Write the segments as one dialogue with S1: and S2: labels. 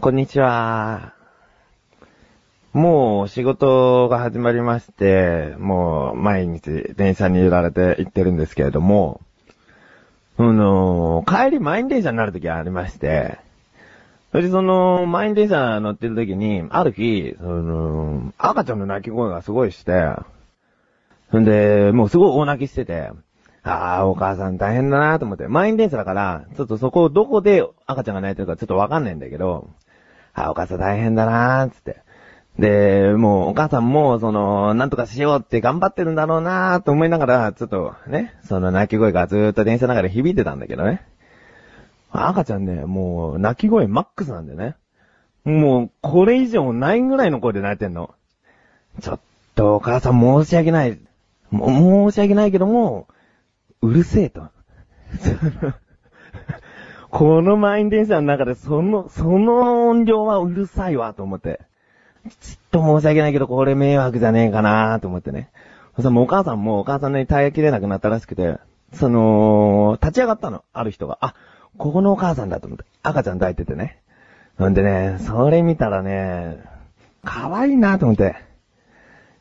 S1: こんにちは。もう仕事が始まりまして、もう毎日電車に揺られて行ってるんですけれども、あの帰り満員電車になる時がありまして、それでその満員電車乗ってる時に、ある日、その、赤ちゃんの泣き声がすごいして、んで、もうすごい大泣きしてて、ああ、お母さん大変だなと思って。満員電車だから、ちょっとそこをどこで赤ちゃんが泣いてるかちょっとわかんないんだけど、あ、お母さん大変だなーつって。で、もうお母さんも、その、なんとかしようって頑張ってるんだろうなーと思いながら、ちょっとね、その泣き声がずーっと電車の中で響いてたんだけどね。赤ちゃんね、もう泣き声マックスなんだよね。もう、これ以上ないぐらいの声で泣いてんの。ちょっとお母さん申し訳ない。も申し訳ないけども、うるせえと。この満員電車の中でその、その音量はうるさいわと思って。ちっと申し訳ないけどこれ迷惑じゃねえかなと思ってね。そしたらもうお母さんもお母さんに耐えきれなくなったらしくて、その、立ち上がったの、ある人が。あ、ここのお母さんだと思って。赤ちゃん抱いててね。ほんでね、それ見たらね、可愛いなと思って。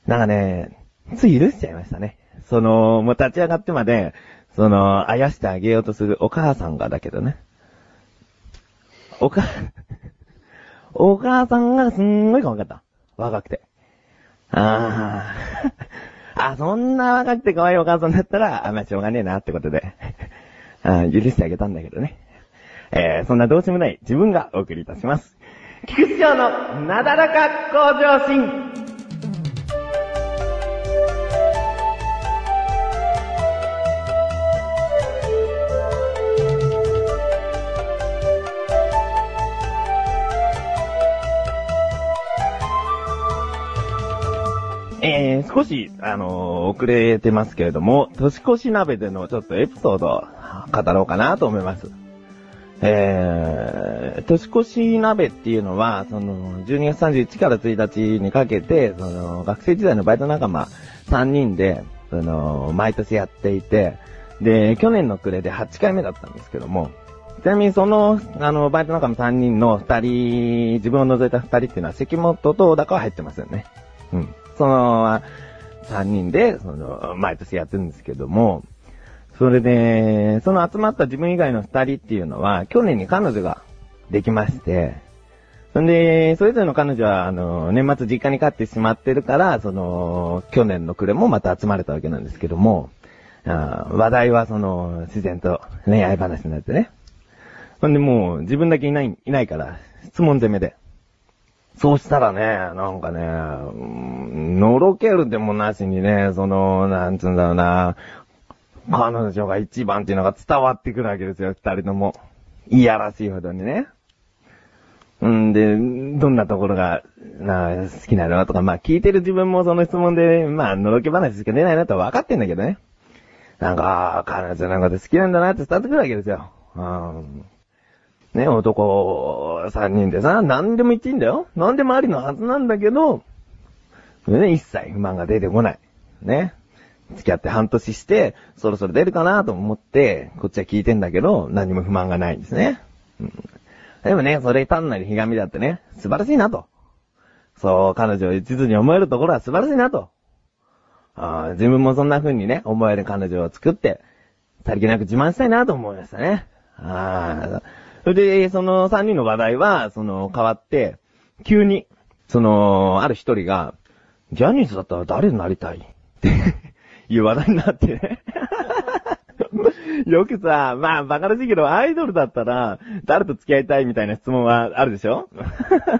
S1: なんかね、つい許しちゃいましたね。その、もう立ち上がってまで、その、あやしてあげようとするお母さんがだけどね。おか、お母さんがすんごい可愛かった。若くて。ああ。あ、そんな若くて可愛いお母さんだったら、あ、まあしょうがねえなってことで。あ許してあげたんだけどね。えー、そんなどうしようもない自分がお送りいたします。菊池城のなだらか向上心。えー、少し、あのー遅れてますけれども、年越し鍋でのちょっとエピソードを語ろうかなと思います。えー、年越し鍋っていうのは、その、12月31から1日にかけて、その、学生時代のバイト仲間3人で、その、毎年やっていて、で、去年の暮れで8回目だったんですけども、ちなみにその、あの、バイト仲間3人の2人、自分を除いた2人っていうのは関本と小高は入ってますよね。うん。その、3人で、その、毎年やってるんですけども、それで、その集まった自分以外の2人っていうのは、去年に彼女ができまして、そんで、それぞれの彼女は、あの、年末実家に帰ってしまってるから、その、去年の暮れもまた集まれたわけなんですけども、あ話題はその、自然と恋愛話になってね。ほんでもう、自分だけいない、いないから、質問攻めで。そうしたらね、なんかね、んのろけるでもなしにね、その、なんつうんだろうな、彼女が一番っていうのが伝わってくるわけですよ、二人とも。いやらしいほどにね。んで、どんなところが、な、好きなのとか、まあ聞いてる自分もその質問で、まあ、のろけ話しか出ないなとは分かってんだけどね。なんか、彼女のこと好きなんだなって伝わってくるわけですよ。うん。ね、男三人でさ、何でも言っていいんだよ。何でもありのはずなんだけど、ね、一切不満が出てこない。ね。付き合って半年して、そろそろ出るかなと思って、こっちは聞いてんだけど、何も不満がないんですね。うん、でもね、それ単なるひがみだってね、素晴らしいなと。そう、彼女を一途に思えるところは素晴らしいなと。あ自分もそんな風にね、思える彼女を作って、さりげなく自慢したいなと思いましたね。ああ。それで、その三人の話題は、その、変わって、急に、その、ある一人が、ジャニーズだったら誰になりたい？っていう話題になってね。よくさ、まあ、バカらしいけど、アイドルだったら、誰と付き合いたいみたいな質問はあるでしょ？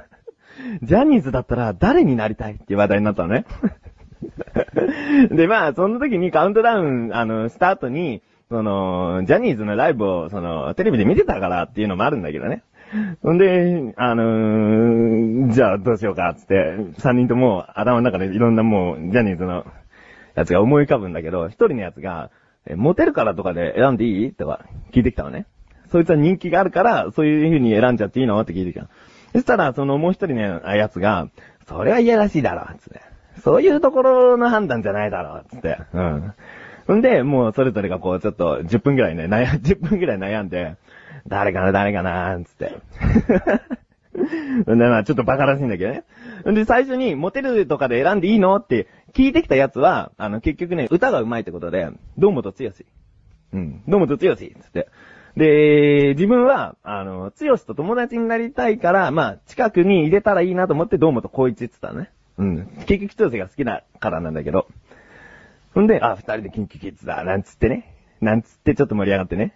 S1: ジャニーズだったら誰になりたい？っていう話題になったのね。で、まあ、その時にカウントダウン、あの、した後に、その、ジャニーズのライブを、その、テレビで見てたからっていうのもあるんだけどね。んで、あのーじゃあどうしようか、つって、三人とも頭の中でいろんなもう、ジャニーズのやつが思い浮かぶんだけど、一人のやつが、モテるからとかで選んでいいとか聞いてきたのね。そいつは人気があるから、そういう風に選んじゃっていいのって聞いてきた。そしたら、そのもう一人のやつが、それは嫌らしいだろ、つって。そういうところの判断じゃないだろ、つって。うん。んで、もうそれぞれがこう、ちょっと10分ぐらいね、悩、10分ぐらい悩んで、誰かな、誰かな、つって。ん で、まあちょっとバカらしいんだけどね。んで、最初にモテるとかで選んでいいのって聞いてきたやつは、あの、結局ね、歌が上手いってことで、どうもとつよし。うん、どうもとつよし、つって。で、自分は、あの、つよしと友達になりたいから、まあ、近くに入れたらいいなと思って、どうもとこいつって言ったね。うん。結局つよしが好きだからなんだけど。ほんで、あ、二人でキンキキッズだ、なんつってね。なんつってちょっと盛り上がってね。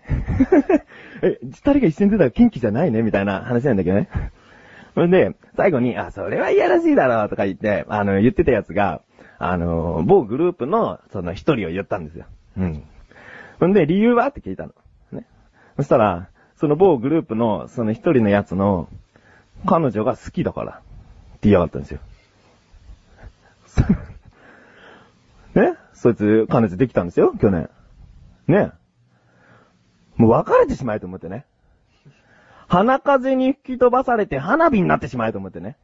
S1: え、二人が一緒に出たらキンキじゃないねみたいな話なんだけどね。ほんで、最後に、あ、それはいやらしいだろ、とか言って、あの、言ってたやつが、あの、某グループの、その一人を言ったんですよ。うん。ほんで、理由はって聞いたの。ね。そしたら、その某グループの、その一人のやつの、彼女が好きだから、って言いやがったんですよ。そいつ、彼女できたんですよ、去年。ねもう別れてしまえと思ってね。鼻風に吹き飛ばされて花火になってしまえと思ってね。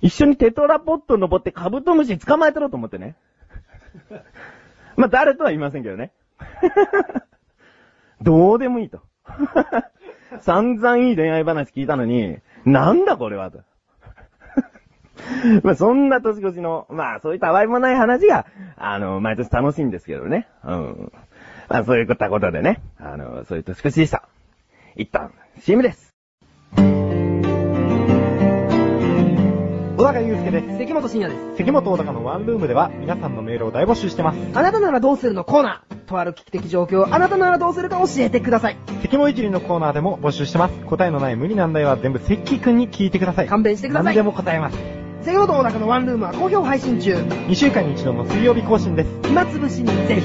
S1: 一緒にテトラポット登ってカブトムシ捕まえてろと思ってね。まあ、誰とは言いませんけどね。どうでもいいと。散々いい恋愛話聞いたのに、なんだこれはと。まあそんな年越しの、まあそういった淡いもない話が、あの、毎年楽しいんですけどね。うん。まあそういったことでね、あの、そういう年越しでした。一旦、CM です。
S2: 小高祐介です。
S3: 関本慎也です。
S2: 関本小高のワンルームでは皆さんのメールを大募集してます。
S3: あなたならどうするのコーナー。とある危機的状況をあなたならどうするか教えてください。
S2: 関本一輪のコーナーでも募集してます。答えのない無理難題は全部関くんに聞いてください。
S3: 勘弁してください。
S2: 何でも答えます。
S3: 関本小高のワンルームは好評配信中。
S2: 2週間に一度の水曜日更新です。
S3: 暇つぶしにぜひ。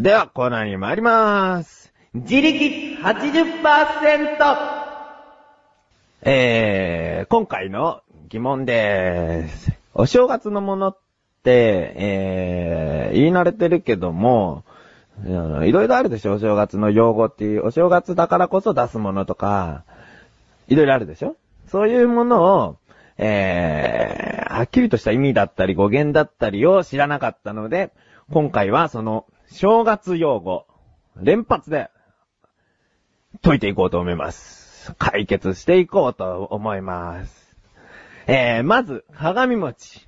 S1: では、コーナーに参りまーす。自力 80%! えー、今回の疑問でーす。お正月のものって、えー、言い慣れてるけども、いろいろあるでしょ？お正月の用語っていう、お正月だからこそ出すものとか、いろいろあるでしょ？そういうものを、えー、はっきりとした意味だったり語源だったりを知らなかったので、今回はその、正月用語、連発で解いていこうと思います。解決していこうと思います。えー、まず、鏡餅。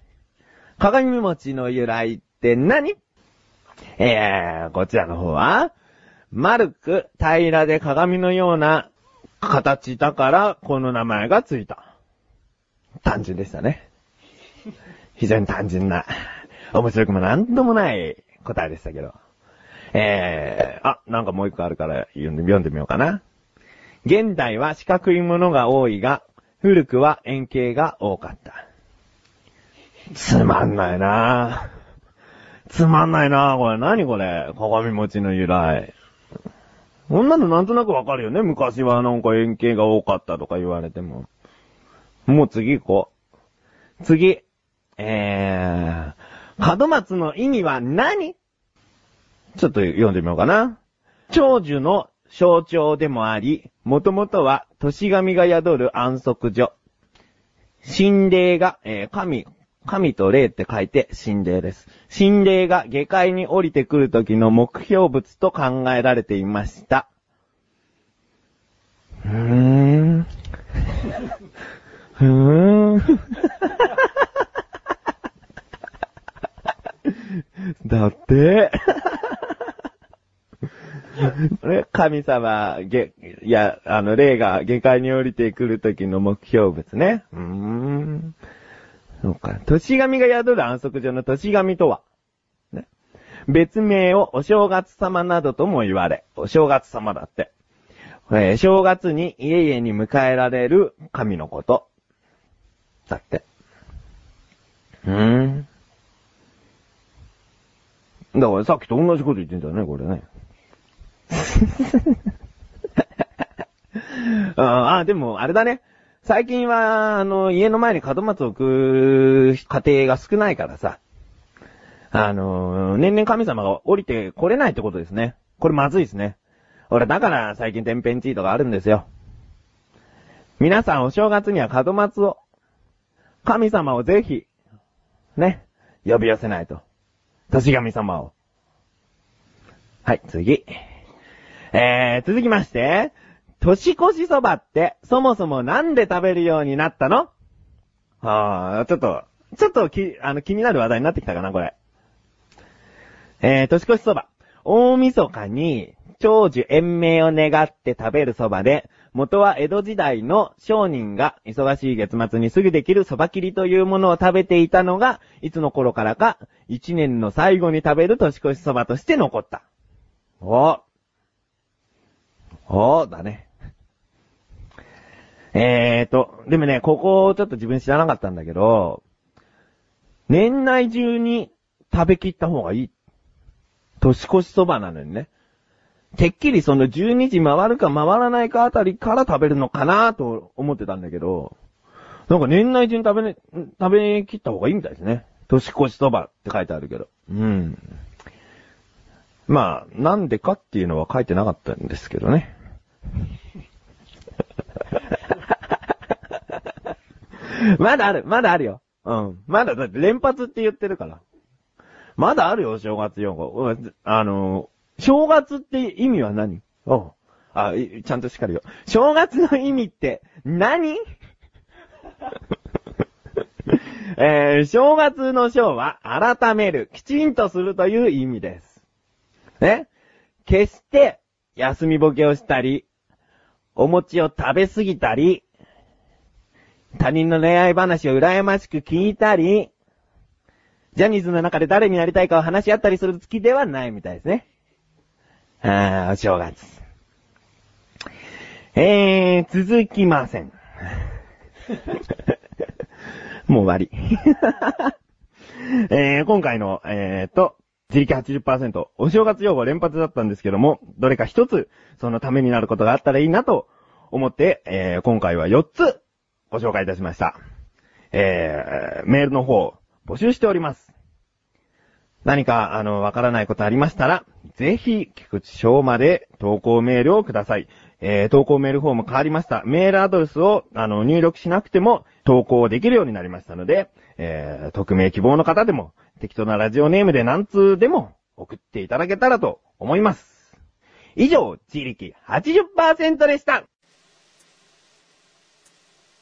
S1: 鏡餅の由来って何？えー、こちらの方は、丸く平らで鏡のような形だから、この名前がついた。単純でしたね。非常に単純な、面白くもなんともない答えでしたけど。えー、あ、なんかもう一個あるから読んで読んでみようかな。現代は四角いものが多いが、古くは円形が多かった。つまんないなぁつまんないなこれ。何これ鏡餅の由来。こんなのなんとなくわかるよね。昔はなんか円形が多かったとか言われても。もう次行こう。次。えー、門松の意味は何？ちょっと読んでみようかな。長寿の象徴でもあり、もともとは、年神が宿る安息所。神霊が、えー、神、神と霊って書いて神霊です。神霊が下界に降りてくる時の目標物と考えられていました。ふーん。ふーん。だって。ね、神様、げ、いや、あの、霊が下界に降りてくるときの目標物ね。うーん。そうか。年神が宿る安息所の年神とは、ね。別名をお正月様などとも言われ、お正月様だって。えー、正月に家々に迎えられる神のこと。だって。うーん。だからさっきと同じこと言ってんだよね、これね。ああ、でも、あれだね。最近は、あの、家の前に門松を置く家庭が少ないからさ。あの、年々神様が降りて来れないってことですね。これまずいですね。俺、だから最近天変地異とかあるんですよ。皆さんお正月には門松を、神様をぜひ、ね、呼び寄せないと。年神様を。はい、次。えー、続きまして、年越しそばって、そもそもなんで食べるようになったの？あー、ちょっと、ちょっとき、あの、気になる話題になってきたかな、これ。えー、年越しそば。大晦日に、長寿延命を願って食べるそばで、元は江戸時代の商人が忙しい月末にすぐできるそば切りというものを食べていたのが、いつの頃からか、一年の最後に食べる年越しそばとして残った。おおだね。えーと、でもね、ここをちょっと自分知らなかったんだけど、年内中に食べきった方がいい。年越しそばなのにね。てっきりその12時回るか回らないかあたりから食べるのかなと思ってたんだけど、なんか年内中に食べね、食べきった方がいいみたいですね。年越しそばって書いてあるけど。うん。まあ、なんでかっていうのは書いてなかったんですけどね。まだある、まだあるよ。うん。まだ、だって連発って言ってるから。まだあるよ、正月用語。あの、正月って意味は何？おうあ、ちゃんとしっかりよ。正月の意味って何？えー、正月の正は改める、きちんとするという意味です。ね？決して休みボケをしたり、お餅を食べ過ぎたり、他人の恋愛話を羨ましく聞いたり、ジャニーズの中で誰になりたいかを話し合ったりする月ではないみたいですね。あー、お正月。えー、続きません。もう終わり。えー、今回の、えーと、自力80%、お正月用語連発だったんですけども、どれか一つ、そのためになることがあったらいいなと思って、えー、今回は4つご紹介いたしました。えー、メールの方、募集しております。何か、あの、わからないことありましたら、ぜひ、菊池翔まで投稿メールをください。えー、投稿メールフォーム変わりました。メールアドレスを、あの、入力しなくても投稿できるようになりましたので、えー、匿名希望の方でも、適当なラジオネームで何通でも送っていただけたらと思います。以上、自力80%でした。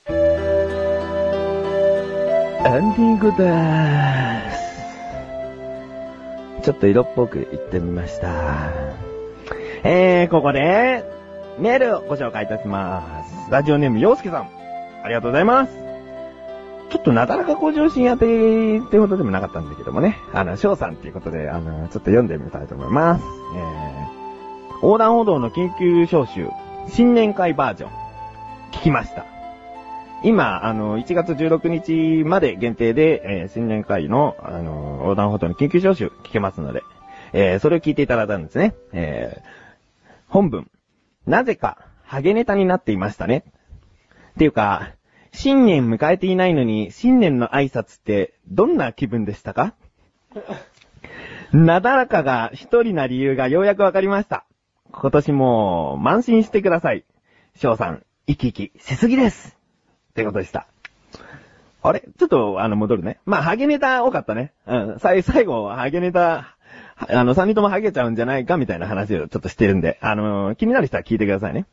S1: エンディングでーす。ちょっと色っぽく言ってみました。えー、ここで、メールをご紹介いたします。ラジオネーム、洋介さん。ありがとうございます。ちょっとなだらか向上心当てってことでもなかったんだけどもね。あの、翔さんっていうことで、あの、ちょっと読んでみたいと思います。えー、横断歩道の緊急招集、新年会バージョン、聞きました。今、あの、1月16日まで限定で、えー新年会の、あの、横断歩道の緊急招集聞けますので、えーそれを聞いていただいたんですね。えー本文。なぜか、ハゲネタになっていましたね。っていうか、新年迎えていないのに、新年の挨拶って、どんな気分でしたか？なだらかが一人な理由がようやくわかりました。今年も、慢心してください。翔さん、生き生きしすぎです。ってことでした。あれ？ちょっと、あの、戻るね。まあ、ハゲネタ多かったね。うん。最、最後、ハゲネタ、あの、三人ともハゲちゃうんじゃないかみたいな話をちょっとしてるんで、あの、気になる人は聞いてくださいね。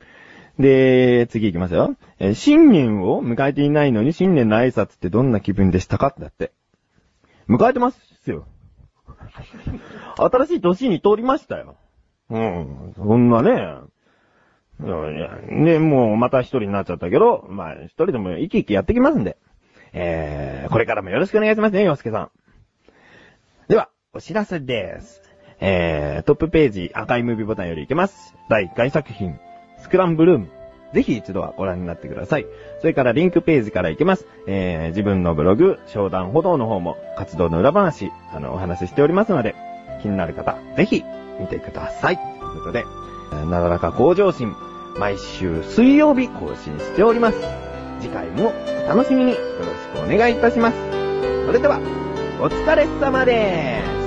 S1: で、次行きますよ。えー新年を迎えていないのに新年の挨拶ってどんな気分でしたか？だって。迎えてますよ。新しい年に通りましたよ。うん。そんなね。ね、もうまた一人になっちゃったけど、まあ一人でも生き生きやってきますんで。えー、これからもよろしくお願いしますね、洋介さん。では、お知らせです。えー、トップページ赤いムービーボタンよりいけます。第1回作品、スクランブルーム。ぜひ一度はご覧になってください。それからリンクページからいけます。えー、自分のブログ、商談歩道の方も活動の裏話、あの、お話ししておりますので、気になる方、ぜひ見てください。ということで、なだらか向上心、毎週水曜日更新しております。次回もお楽しみによろしくお願いいたします。それでは、お疲れ様です。